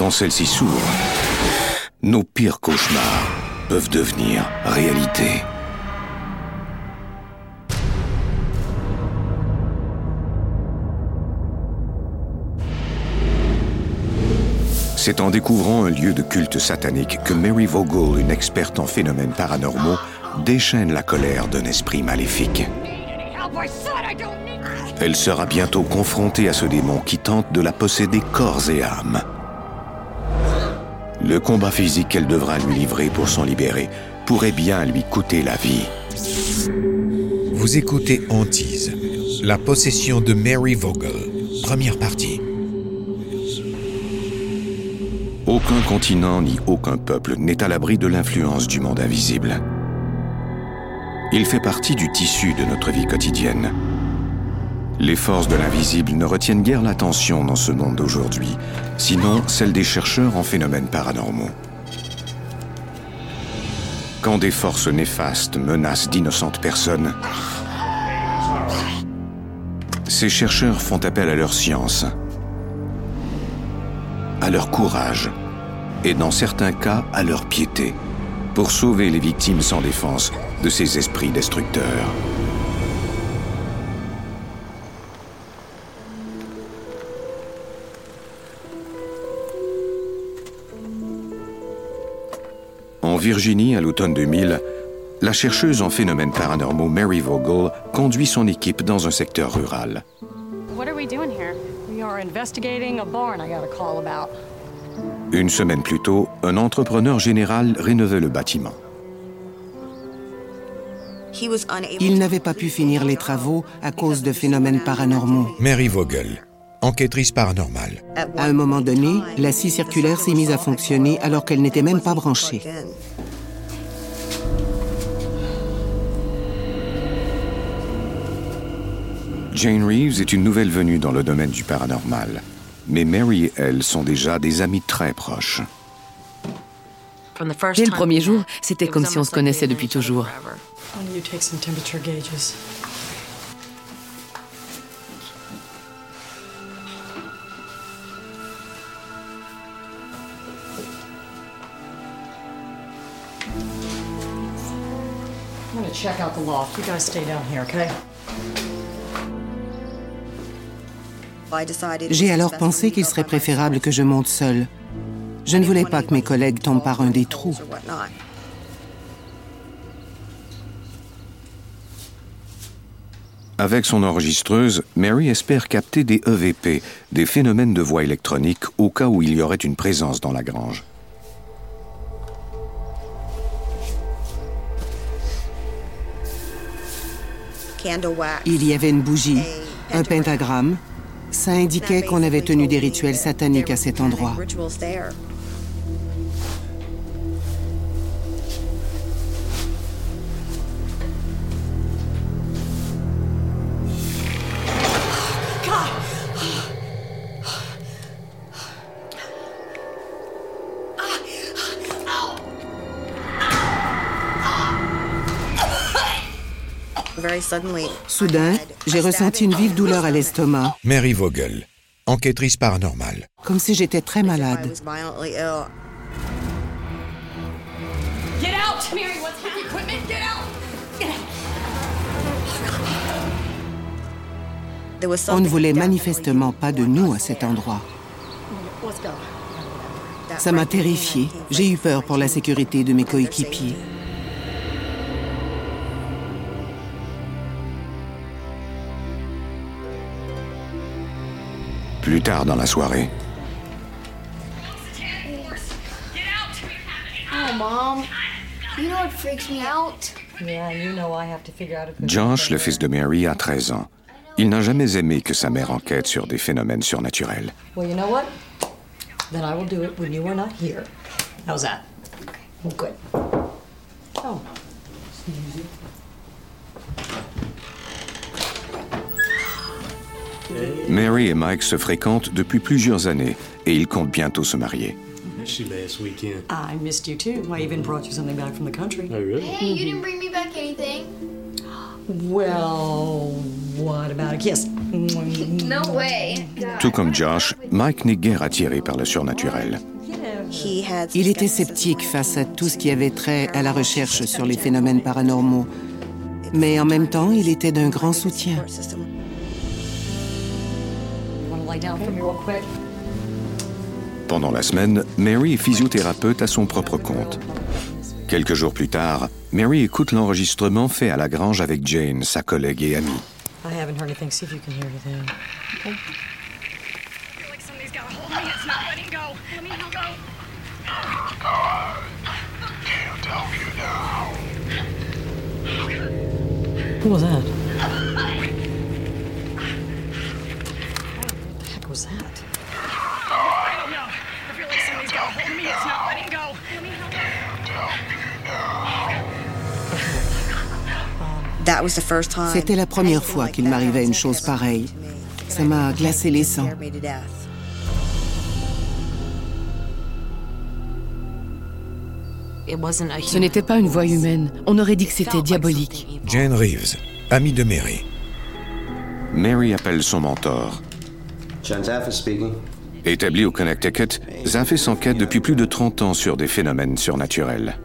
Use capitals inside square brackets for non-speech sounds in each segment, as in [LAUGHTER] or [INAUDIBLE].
Quand celles-ci s'ouvrent, nos pires cauchemars peuvent devenir réalité. C'est en découvrant un lieu de culte satanique que Mary Vogel, une experte en phénomènes paranormaux, déchaîne la colère d'un esprit maléfique. Elle sera bientôt confrontée à ce démon qui tente de la posséder corps et âme. Le combat physique qu'elle devra lui livrer pour s'en libérer pourrait bien lui coûter la vie. Vous écoutez Antise, la possession de Mary Vogel, première partie. Aucun continent ni aucun peuple n'est à l'abri de l'influence du monde invisible. Il fait partie du tissu de notre vie quotidienne. Les forces de l'invisible ne retiennent guère l'attention dans ce monde d'aujourd'hui, sinon celle des chercheurs en phénomènes paranormaux. Quand des forces néfastes menacent d'innocentes personnes, ces chercheurs font appel à leur science, à leur courage et dans certains cas à leur piété pour sauver les victimes sans défense de ces esprits destructeurs. En Virginie, à l'automne 2000, la chercheuse en phénomènes paranormaux Mary Vogel conduit son équipe dans un secteur rural. Une semaine plus tôt, un entrepreneur général rénovait le bâtiment. Il n'avait pas pu finir les travaux à cause de phénomènes paranormaux. Mary Vogel, enquêtrice paranormale. À un moment donné, la scie circulaire s'est mise à fonctionner alors qu'elle n'était même pas branchée. Jane Reeves est une nouvelle venue dans le domaine du paranormal. Mais Mary et elle sont déjà des amies très proches. Dès le premier jour, c'était comme si on se connaissait depuis toujours. Gonna check out the loft. You guys stay down here, okay? J'ai alors pensé qu'il serait préférable que je monte seule. Je ne voulais pas que mes collègues tombent par un des trous. Avec son enregistreuse, Mary espère capter des EVP, des phénomènes de voix électronique, au cas où il y aurait une présence dans la grange. Il y avait une bougie, un pentagramme. Ça indiquait qu'on avait tenu des rituels sataniques à cet endroit. Soudain, j'ai ressenti une vive douleur à l'estomac, Mary Vogel, enquêtrice paranormale. comme si j'étais très malade. On ne voulait manifestement pas de nous à cet endroit. Ça m'a terrifiée. J'ai eu peur pour la sécurité de mes coéquipiers. Plus tard dans la soirée, Oh, Mom. You know what freaks me out? Yeah, you know I have to figure out if Josh, le fils de Mary, a 13 ans. Il n'a jamais aimé que sa mère enquête sur des phénomènes surnaturels. Mary et Mike se fréquentent depuis plusieurs années et ils comptent bientôt se marier. She last weekend. I missed you too. I even brought you something back from the country. Oh, really? Hey, you didn't bring me back anything. [GASPS] Well, what about a kiss? No way. Tout comme Josh, Mike n'est guère attiré par le surnaturel. Il était sceptique face à tout ce qui avait trait à la recherche sur les phénomènes paranormaux. Mais en même temps, il était d'un grand soutien. Pendant la semaine, Mary est physiothérapeute à son propre compte. Quelques jours plus tard, Mary écoute l'enregistrement fait à la grange avec Jane, sa collègue et amie. I haven't heard C'était la première fois qu'il m'arrivait une chose pareille. Ça m'a glacé les sangs. Ce n'était pas une voix humaine. On aurait dit que c'était diabolique. Jane Reeves, amie de Mary. Mary appelle son mentor. John Zaffis speaking. Établi au Connecticut, Zaffis s'enquête depuis plus de 30 ans sur des phénomènes surnaturels.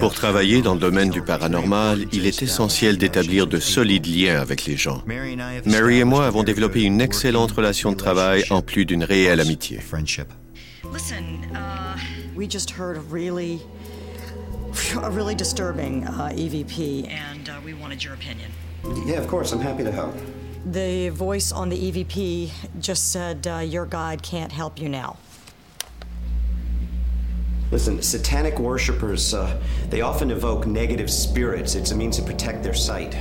Pour travailler dans le domaine du paranormal, il est essentiel d'établir de solides liens avec les gens. Mary et moi avons développé une excellente relation de travail en plus d'une réelle amitié. Listen, We just heard a really, a really disturbing EVP, and we wanted your opinion. Yeah, of course. I'm happy to help. The voice on the EVP just said uh, your guide can't help you now. Listen, satanic worshippers, uh, they often evoke negative spirits. It's a means to protect their sight.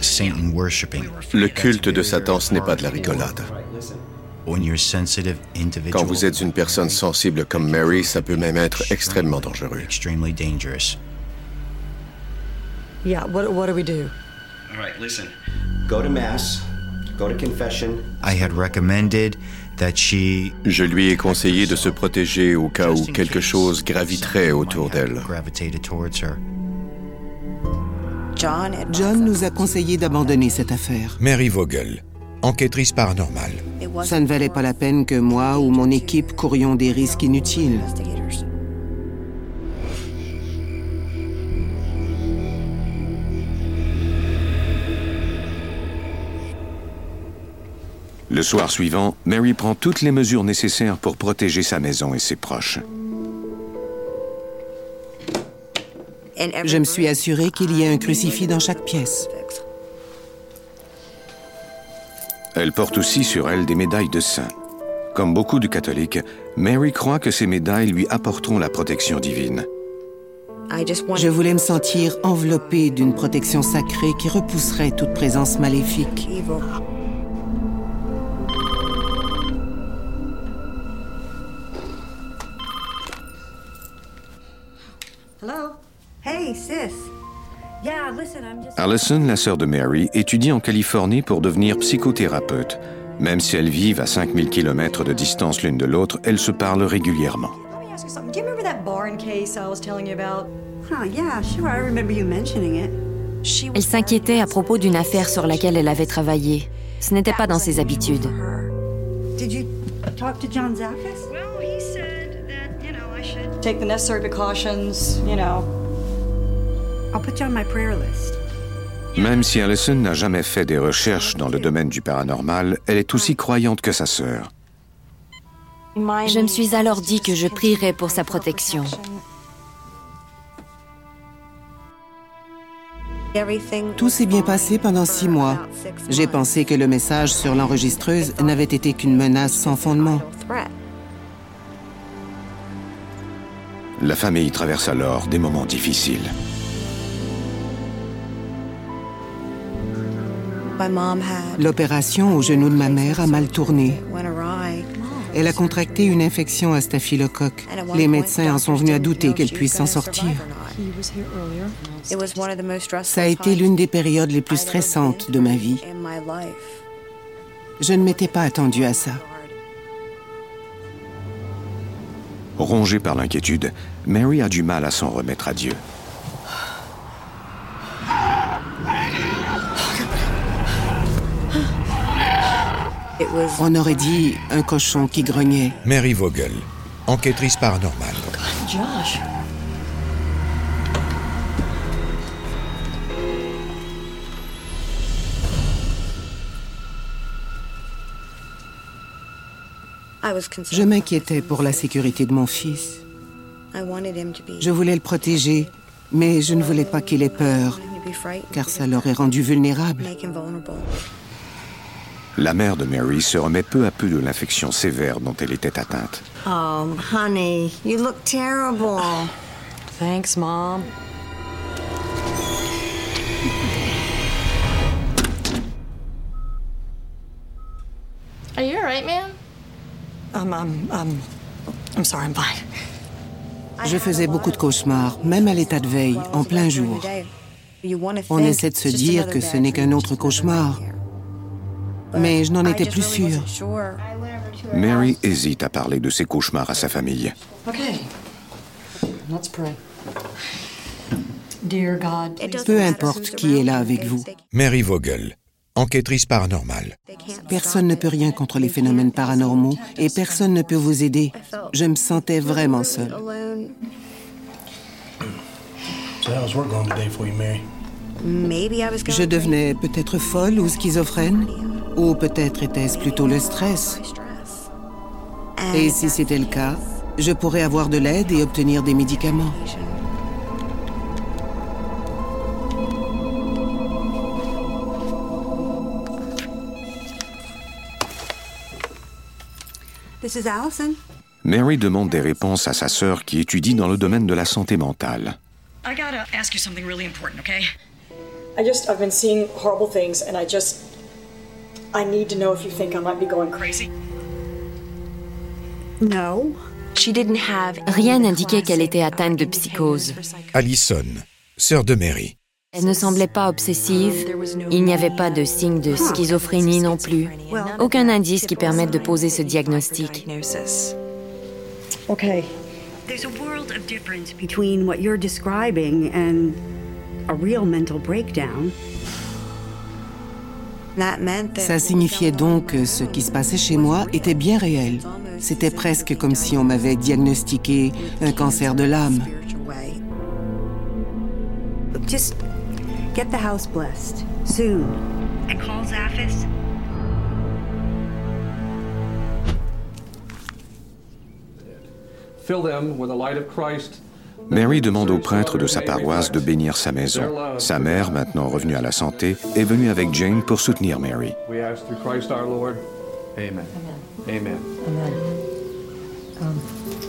Satan worshipping. Le culte de Satan, ce n'est pas de la rigolade. When you're sensitive individual, Quand vous êtes une personne sensible comme Mary, ça peut même être extrêmement dangereux. extremely dangerous. Yeah, what, what do we do? All right, listen. Go to mass. Go to confession. I had recommended that she Je lui ai conseillé de se protéger au cas où quelque chose graviterait autour d'elle. John nous a conseillé d'abandonner cette affaire. Mary Vogel, enquêtrice paranormale. Ça ne valait pas la peine que moi ou mon équipe courions des risques inutiles. Le soir suivant, Mary prend toutes les mesures nécessaires pour protéger sa maison et ses proches. Je me suis assurée qu'il y ait un crucifix dans chaque pièce. Elle porte aussi sur elle des médailles de saint. Comme beaucoup de catholiques, Mary croit que ces médailles lui apporteront la protection divine. Je voulais me sentir enveloppée d'une protection sacrée qui repousserait toute présence maléfique. Allison, la sœur de Mary, étudie en Californie pour devenir psychothérapeute. Même si elles vivent à 5000 km de distance l'une de l'autre, elles se parlent régulièrement. She Elle s'inquiétait à propos d'une affaire sur laquelle elle avait travaillé. Ce n'était pas dans ses habitudes. Did you talk to John Zaffis? well, he said that, you know, I should. take the necessary precautions, you know. Même si Allison n'a jamais fait des recherches dans le domaine du paranormal, elle est aussi croyante que sa sœur. Je me suis alors dit que je prierais pour sa protection. Tout s'est bien passé pendant six mois. J'ai pensé que le message sur l'enregistreuse n'avait été qu'une menace sans fondement. La famille traverse alors des moments difficiles. L'opération au genou de ma mère a mal tourné. Elle a contracté une infection à staphylocoque. Les médecins en sont venus à douter qu'elle puisse s'en sortir. Ça a été l'une des périodes les plus stressantes de ma vie. Je ne m'étais pas attendue à ça. Rongée par l'inquiétude, Mary a du mal à s'en remettre à Dieu. On aurait dit un cochon qui grognait. Mary Vogel, enquêtrice paranormale. Josh. Je m'inquiétais pour la sécurité de mon fils. Je voulais le protéger, mais je ne voulais pas qu'il ait peur, car ça l'aurait rendu vulnérable. La mère de Mary se remet peu à peu de l'infection sévère dont elle était atteinte. Oh, honey, you look terrible. Thanks, Mom. Are you alright, man? Um, um, um, I'm sorry, I'm fine. Je faisais beaucoup de cauchemars, même à l'état de veille, en plein jour. On essaie de se dire que ce n'est qu'un autre cauchemar, mais je n'en étais plus sûre. Mary hésite à parler de ses cauchemars à sa famille. Okay. Let's pray. Dear God, Peu importe qui est là avec vous. Mary Vogel, enquêtrice paranormale. Personne ne peut rien contre les phénomènes paranormaux et personne ne peut vous aider. Je me sentais vraiment seule. Je devenais peut-être folle ou schizophrène, ou peut-être était-ce plutôt le stress. Et si c'était le cas, je pourrais avoir de l'aide et obtenir des médicaments. This is Allison. Mary demande des réponses à sa sœur qui étudie dans le domaine de la santé mentale. I gotta ask you something really important, okay? I just, I've been seeing horrible things, and I just, I need to know if you think I might be going crazy. No. She didn't have Rien n'indiquait qu'elle était atteinte de psychose. Allison, sœur de Mary. Elle ne semblait pas obsessive. Il n'y avait pas de signe de schizophrénie non plus. Aucun indice qui permette de poser ce diagnostic. Okay. There's a world of difference between what you're describing and a real mental breakdown. Ça signifiait donc que ce qui se passait chez moi était bien réel. C'était presque comme si on m'avait diagnostiqué un cancer de l'âme. Just get the house blessed soon. And call Zaphis. Fill them with the light of Christ. Mary demande au prêtre de sa paroisse de bénir sa maison. Sa mère, maintenant revenue à la santé, est venue avec Jane pour soutenir Mary. We ask through Christ our Lord. Amen. Amen. Amen. Um,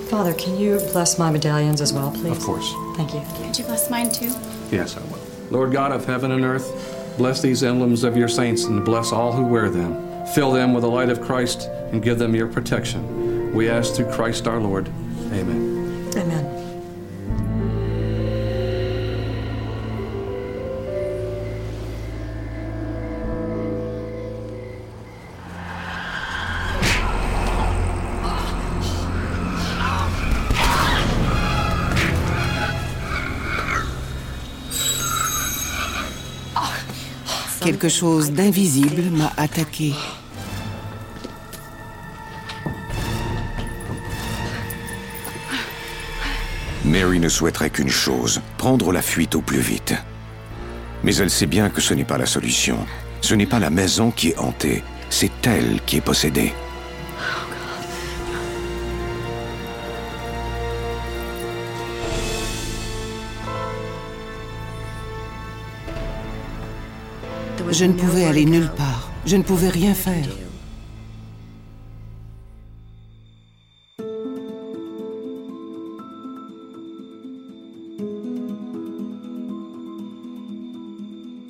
Father, can you bless my medallions as well, please? Of course. Thank you. Could you bless mine too? Yes, I will. Lord God of heaven and earth, bless these emblems of your saints and bless all who wear them. Fill them with the light of Christ and give them your protection. We ask through Christ our Lord. Amen. Quelque chose d'invisible m'a attaqué. Mary ne souhaiterait qu'une chose, prendre la fuite au plus vite. Mais elle sait bien que ce n'est pas la solution. Ce n'est pas la maison qui est hantée, c'est elle qui est possédée. Je ne pouvais aller nulle part. Je ne pouvais rien faire.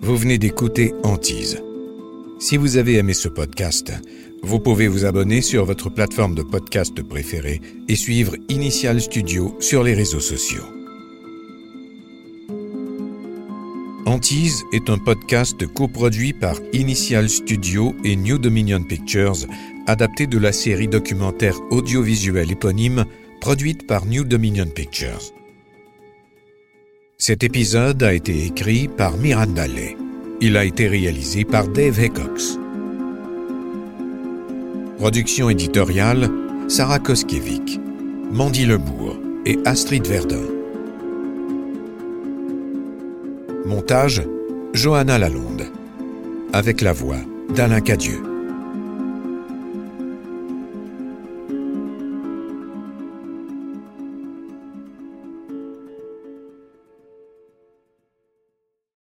Vous venez d'écouter Antise, Si vous avez aimé ce podcast, vous pouvez vous abonner sur votre plateforme de podcast préférée et suivre Initial Studio sur les réseaux sociaux. Antise est un podcast coproduit par Initial Studio et New Dominion Pictures, adapté de la série documentaire audiovisuelle éponyme produite par New Dominion Pictures. Cet épisode a été écrit par Miranda Lay. Il a été réalisé par Dave Hickox. Production éditoriale Sarah Koskiewicz, Mandy Lebourg et Astrid Verdun. Montage Johanna Lalonde. Avec la voix d'Alain Cadieux.